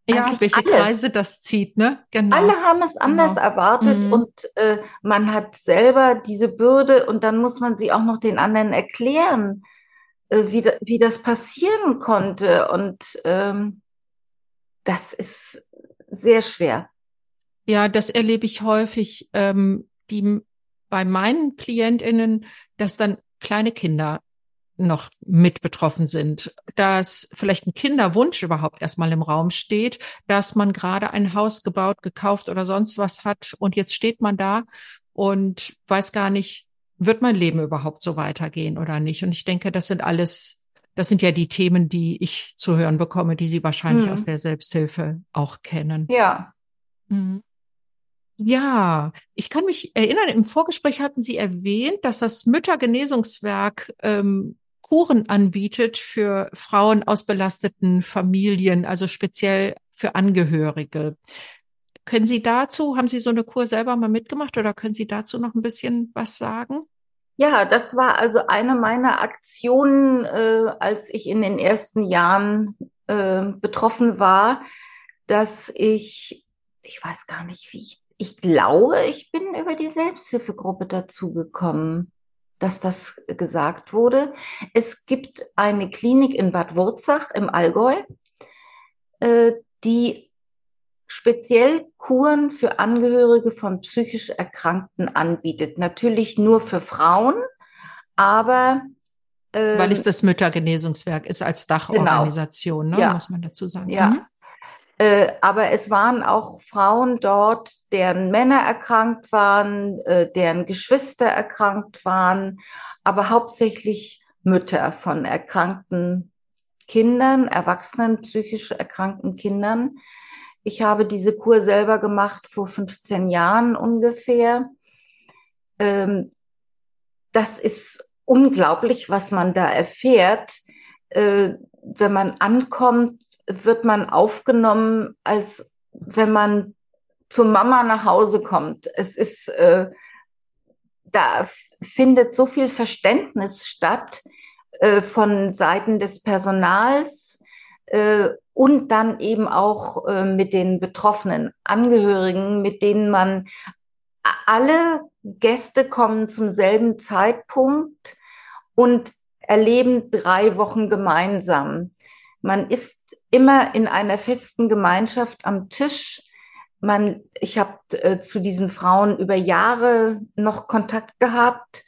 Ja, welche alle. Kreise das zieht, ne? Genau. Alle haben es anders genau. erwartet mhm. und äh, man hat selber diese Bürde und dann muss man sie auch noch den anderen erklären, äh, wie, da, wie das passieren konnte. Und ähm, das ist sehr schwer. Ja, das erlebe ich häufig. Ähm, die bei meinen KlientInnen, dass dann kleine Kinder noch mit betroffen sind, dass vielleicht ein Kinderwunsch überhaupt erstmal im Raum steht, dass man gerade ein Haus gebaut, gekauft oder sonst was hat und jetzt steht man da und weiß gar nicht, wird mein Leben überhaupt so weitergehen oder nicht? Und ich denke, das sind alles, das sind ja die Themen, die ich zu hören bekomme, die Sie wahrscheinlich hm. aus der Selbsthilfe auch kennen. Ja. Hm. Ja, ich kann mich erinnern, im Vorgespräch hatten Sie erwähnt, dass das Müttergenesungswerk ähm, Kuren anbietet für Frauen aus belasteten Familien, also speziell für Angehörige. Können Sie dazu, haben Sie so eine Kur selber mal mitgemacht oder können Sie dazu noch ein bisschen was sagen? Ja, das war also eine meiner Aktionen, äh, als ich in den ersten Jahren äh, betroffen war, dass ich, ich weiß gar nicht, wie ich, ich glaube, ich bin über die Selbsthilfegruppe dazu gekommen dass das gesagt wurde. Es gibt eine Klinik in Bad Wurzach im Allgäu, äh, die speziell Kuren für Angehörige von psychisch Erkrankten anbietet. Natürlich nur für Frauen, aber ähm, weil es das Müttergenesungswerk ist als Dachorganisation, genau. ne, ja. muss man dazu sagen. Ja. Mhm. Äh, aber es waren auch Frauen dort, deren Männer erkrankt waren, äh, deren Geschwister erkrankt waren, aber hauptsächlich Mütter von erkrankten Kindern, erwachsenen psychisch erkrankten Kindern. Ich habe diese Kur selber gemacht vor 15 Jahren ungefähr. Ähm, das ist unglaublich, was man da erfährt, äh, wenn man ankommt wird man aufgenommen, als wenn man zur Mama nach Hause kommt. Es ist, äh, da findet so viel Verständnis statt äh, von Seiten des Personals äh, und dann eben auch äh, mit den betroffenen Angehörigen, mit denen man alle Gäste kommen zum selben Zeitpunkt und erleben drei Wochen gemeinsam. Man ist immer in einer festen Gemeinschaft am Tisch. Man, ich habe äh, zu diesen Frauen über Jahre noch Kontakt gehabt.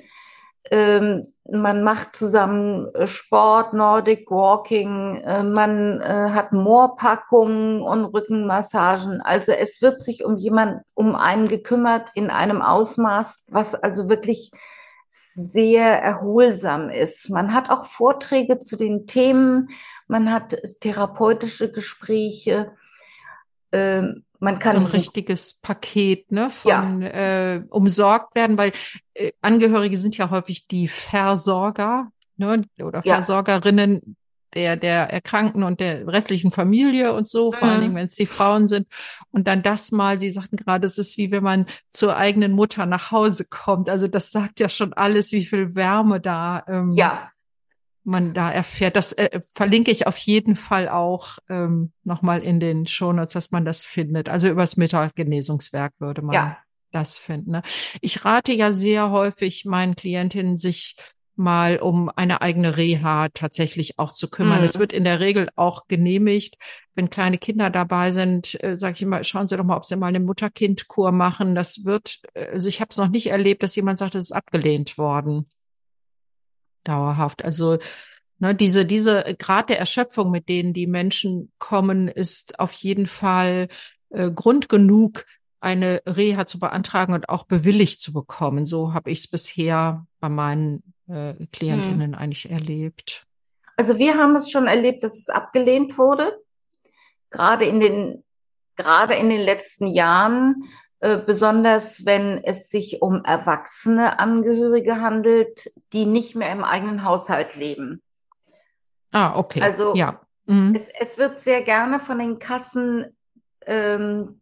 Ähm, man macht zusammen äh, Sport, Nordic Walking, äh, man äh, hat Moorpackungen und Rückenmassagen. Also es wird sich um jemand, um einen gekümmert in einem Ausmaß, was also wirklich sehr erholsam ist. Man hat auch Vorträge zu den Themen man hat therapeutische Gespräche. Ähm, man kann so ein richtiges Paket ne, von ja. äh, umsorgt werden, weil äh, Angehörige sind ja häufig die Versorger ne, oder ja. Versorgerinnen der der Erkrankten und der restlichen Familie und so, vor mhm. allen Dingen, wenn es die Frauen sind. Und dann das mal, Sie sagten gerade, es ist wie wenn man zur eigenen Mutter nach Hause kommt. Also das sagt ja schon alles, wie viel Wärme da ähm, ja man da erfährt. Das äh, verlinke ich auf jeden Fall auch ähm, nochmal in den Shownotes, dass man das findet. Also übers Mittagenesungswerk würde man ja. das finden. Ne? Ich rate ja sehr häufig meinen Klientinnen, sich mal um eine eigene Reha tatsächlich auch zu kümmern. Es mhm. wird in der Regel auch genehmigt, wenn kleine Kinder dabei sind, äh, sage ich immer, schauen Sie doch mal, ob Sie mal eine Mutter-Kind-Kur machen. Das wird, äh, also ich habe es noch nicht erlebt, dass jemand sagt, das ist abgelehnt worden dauerhaft. Also ne, diese, diese Grad der Erschöpfung, mit denen die Menschen kommen, ist auf jeden Fall äh, Grund genug, eine Reha zu beantragen und auch bewilligt zu bekommen. So habe ich es bisher bei meinen äh, Klientinnen hm. eigentlich erlebt. Also wir haben es schon erlebt, dass es abgelehnt wurde. Gerade in den, gerade in den letzten Jahren äh, besonders wenn es sich um erwachsene Angehörige handelt, die nicht mehr im eigenen Haushalt leben. Ah, okay. Also ja. Mhm. Es, es wird sehr gerne von den Kassen ähm,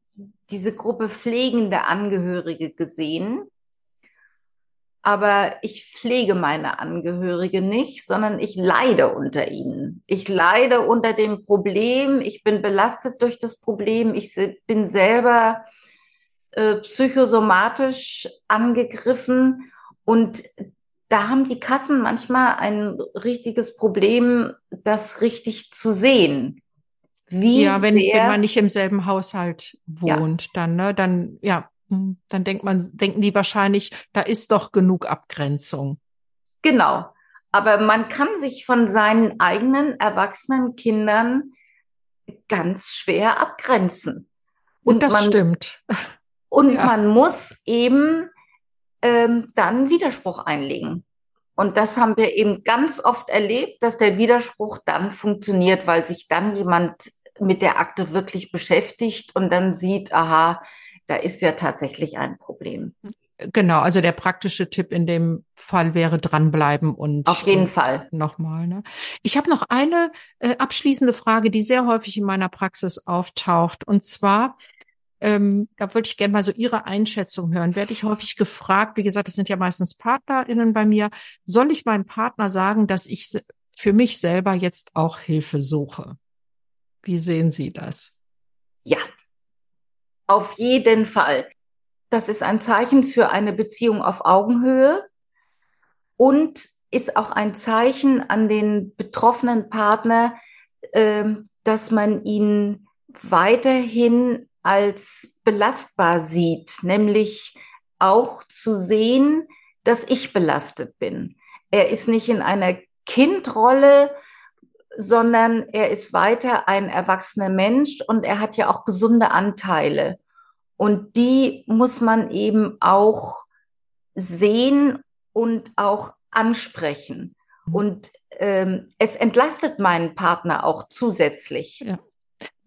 diese Gruppe pflegende Angehörige gesehen. Aber ich pflege meine Angehörige nicht, sondern ich leide unter ihnen. Ich leide unter dem Problem. Ich bin belastet durch das Problem. Ich bin selber äh, psychosomatisch angegriffen und da haben die Kassen manchmal ein richtiges Problem, das richtig zu sehen. Wie ja, wenn, sehr, wenn man nicht im selben Haushalt wohnt, ja. dann, ne, dann, ja, Hm, dann denkt man, denken die wahrscheinlich, da ist doch genug Abgrenzung. Genau. Aber man kann sich von seinen eigenen erwachsenen Kindern ganz schwer abgrenzen. Und das man, stimmt. Und ja. man muss eben ähm, dann Widerspruch einlegen. Und das haben wir eben ganz oft erlebt, dass der Widerspruch dann funktioniert, weil sich dann jemand mit der Akte wirklich beschäftigt und dann sieht, aha, da ist ja tatsächlich ein Problem. Genau, also der praktische Tipp in dem Fall wäre dranbleiben und auf jeden Fall nochmal. Ne? Ich habe noch eine äh, abschließende Frage, die sehr häufig in meiner Praxis auftaucht, und zwar ähm, da würde ich gerne mal so Ihre Einschätzung hören. Werde ich häufig gefragt, wie gesagt, das sind ja meistens PartnerInnen bei mir, soll ich meinem Partner sagen, dass ich für mich selber jetzt auch Hilfe suche? Wie sehen Sie das? Ja, auf jeden Fall. Das ist ein Zeichen für eine Beziehung auf Augenhöhe und ist auch ein Zeichen an den betroffenen Partner, äh, dass man ihn weiterhin als belastbar sieht, nämlich auch zu sehen, dass ich belastet bin. Er ist nicht in einer Kindrolle, sondern er ist weiter ein erwachsener Mensch und er hat ja auch gesunde Anteile. Und die muss man eben auch sehen und auch ansprechen. Mhm. Und ähm, es entlastet meinen Partner auch zusätzlich. Ja.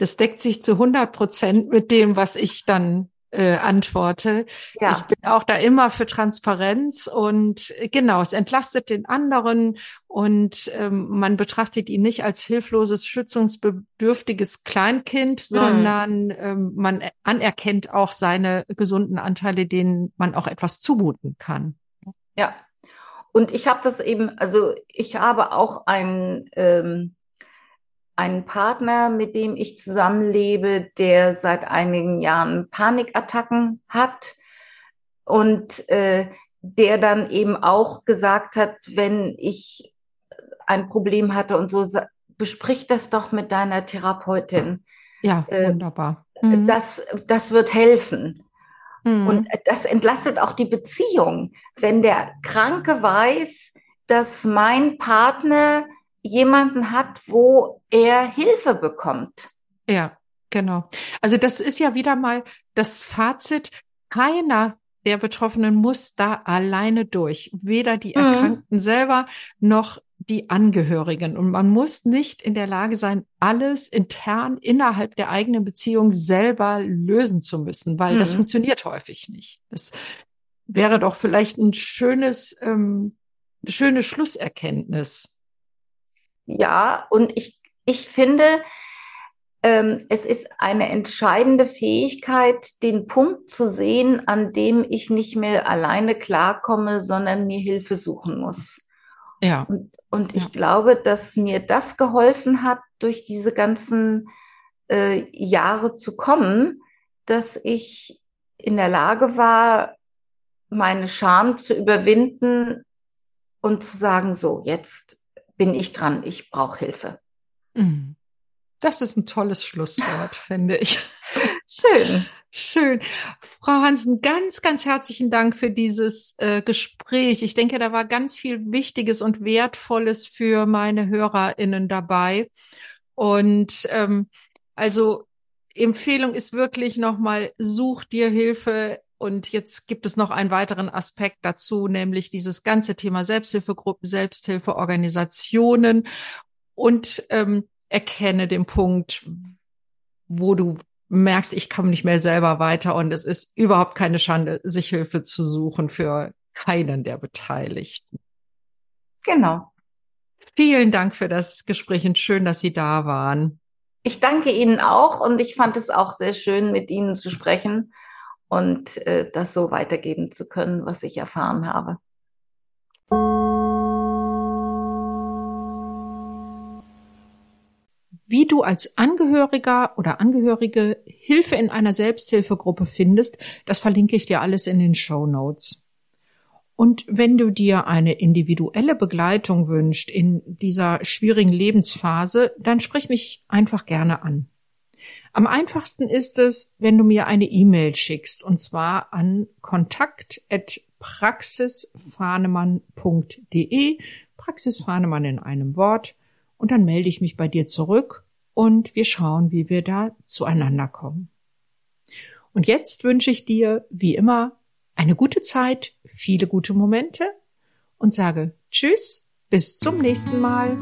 Das deckt sich zu 100 Prozent mit dem, was ich dann äh, antworte. Ja. Ich bin auch da immer für Transparenz und äh, genau, es entlastet den anderen und ähm, man betrachtet ihn nicht als hilfloses, schützungsbedürftiges Kleinkind, mhm. sondern ähm, man anerkennt auch seine gesunden Anteile, denen man auch etwas zumuten kann. Ja. Und ich habe das eben, also ich habe auch ein ähm, einen Partner, mit dem ich zusammenlebe, der seit einigen Jahren Panikattacken hat und äh, der dann eben auch gesagt hat, wenn ich ein Problem hatte und so, besprich das doch mit deiner Therapeutin. Ja, äh, wunderbar. Mhm. Das, das wird helfen. Mhm. Und das entlastet auch die Beziehung. Wenn der Kranke weiß, dass mein Partner jemanden hat, wo er Hilfe bekommt. Ja, genau. Also das ist ja wieder mal das Fazit. Keiner der Betroffenen muss da alleine durch. Weder die mhm. Erkrankten mhm. selber noch die Angehörigen. Und man muss nicht in der Lage sein, alles intern innerhalb der eigenen Beziehung selber lösen zu müssen, weil mhm. das funktioniert häufig nicht. Das wäre doch vielleicht ein schönes, ähm, schöne Schlusserkenntnis. Ja, und ich, ich finde, ähm, es ist eine entscheidende Fähigkeit, den Punkt zu sehen, an dem ich nicht mehr alleine klarkomme, sondern mir Hilfe suchen muss. Ja. Und, und ich ja. glaube, dass mir das geholfen hat, durch diese ganzen äh, Jahre zu kommen, dass ich in der Lage war, meine Scham zu überwinden und zu sagen, so, jetzt bin ich dran, ich brauche Hilfe. Mhm. Das ist ein tolles Schlusswort, finde ich. Schön. Schön. Frau Hansen, ganz, ganz herzlichen Dank für dieses äh, Gespräch. Ich denke, da war ganz viel Wichtiges und Wertvolles für meine HörerInnen dabei. Und ähm, also Empfehlung ist wirklich nochmal, such dir Hilfe und jetzt gibt es noch einen weiteren Aspekt dazu, nämlich dieses ganze Thema Selbsthilfegruppen, Selbsthilfeorganisationen und ähm, erkenne den Punkt, wo du merkst, ich komme nicht mehr selber weiter und es ist überhaupt keine Schande, sich Hilfe zu suchen für keinen der Beteiligten. Genau. Vielen Dank für das Gespräch und schön, dass Sie da waren. Ich danke Ihnen auch und ich fand es auch sehr schön, mit Ihnen zu sprechen und äh, das so weitergeben zu können, was ich erfahren habe. Wie du als Angehöriger oder Angehörige Hilfe in einer Selbsthilfegruppe findest, das verlinke ich dir alles in den Show Notes. Und wenn du dir eine individuelle Begleitung wünschst in dieser schwierigen Lebensphase, dann sprich mich einfach gerne an. Am einfachsten ist es, wenn du mir eine E-Mail schickst, und zwar an kontakt.praxisfahnemann.de, Praxisfahnemann in einem Wort, und dann melde ich mich bei dir zurück und wir schauen, wie wir da zueinander kommen. Und jetzt wünsche ich dir, wie immer, eine gute Zeit, viele gute Momente und sage Tschüss, bis zum nächsten Mal.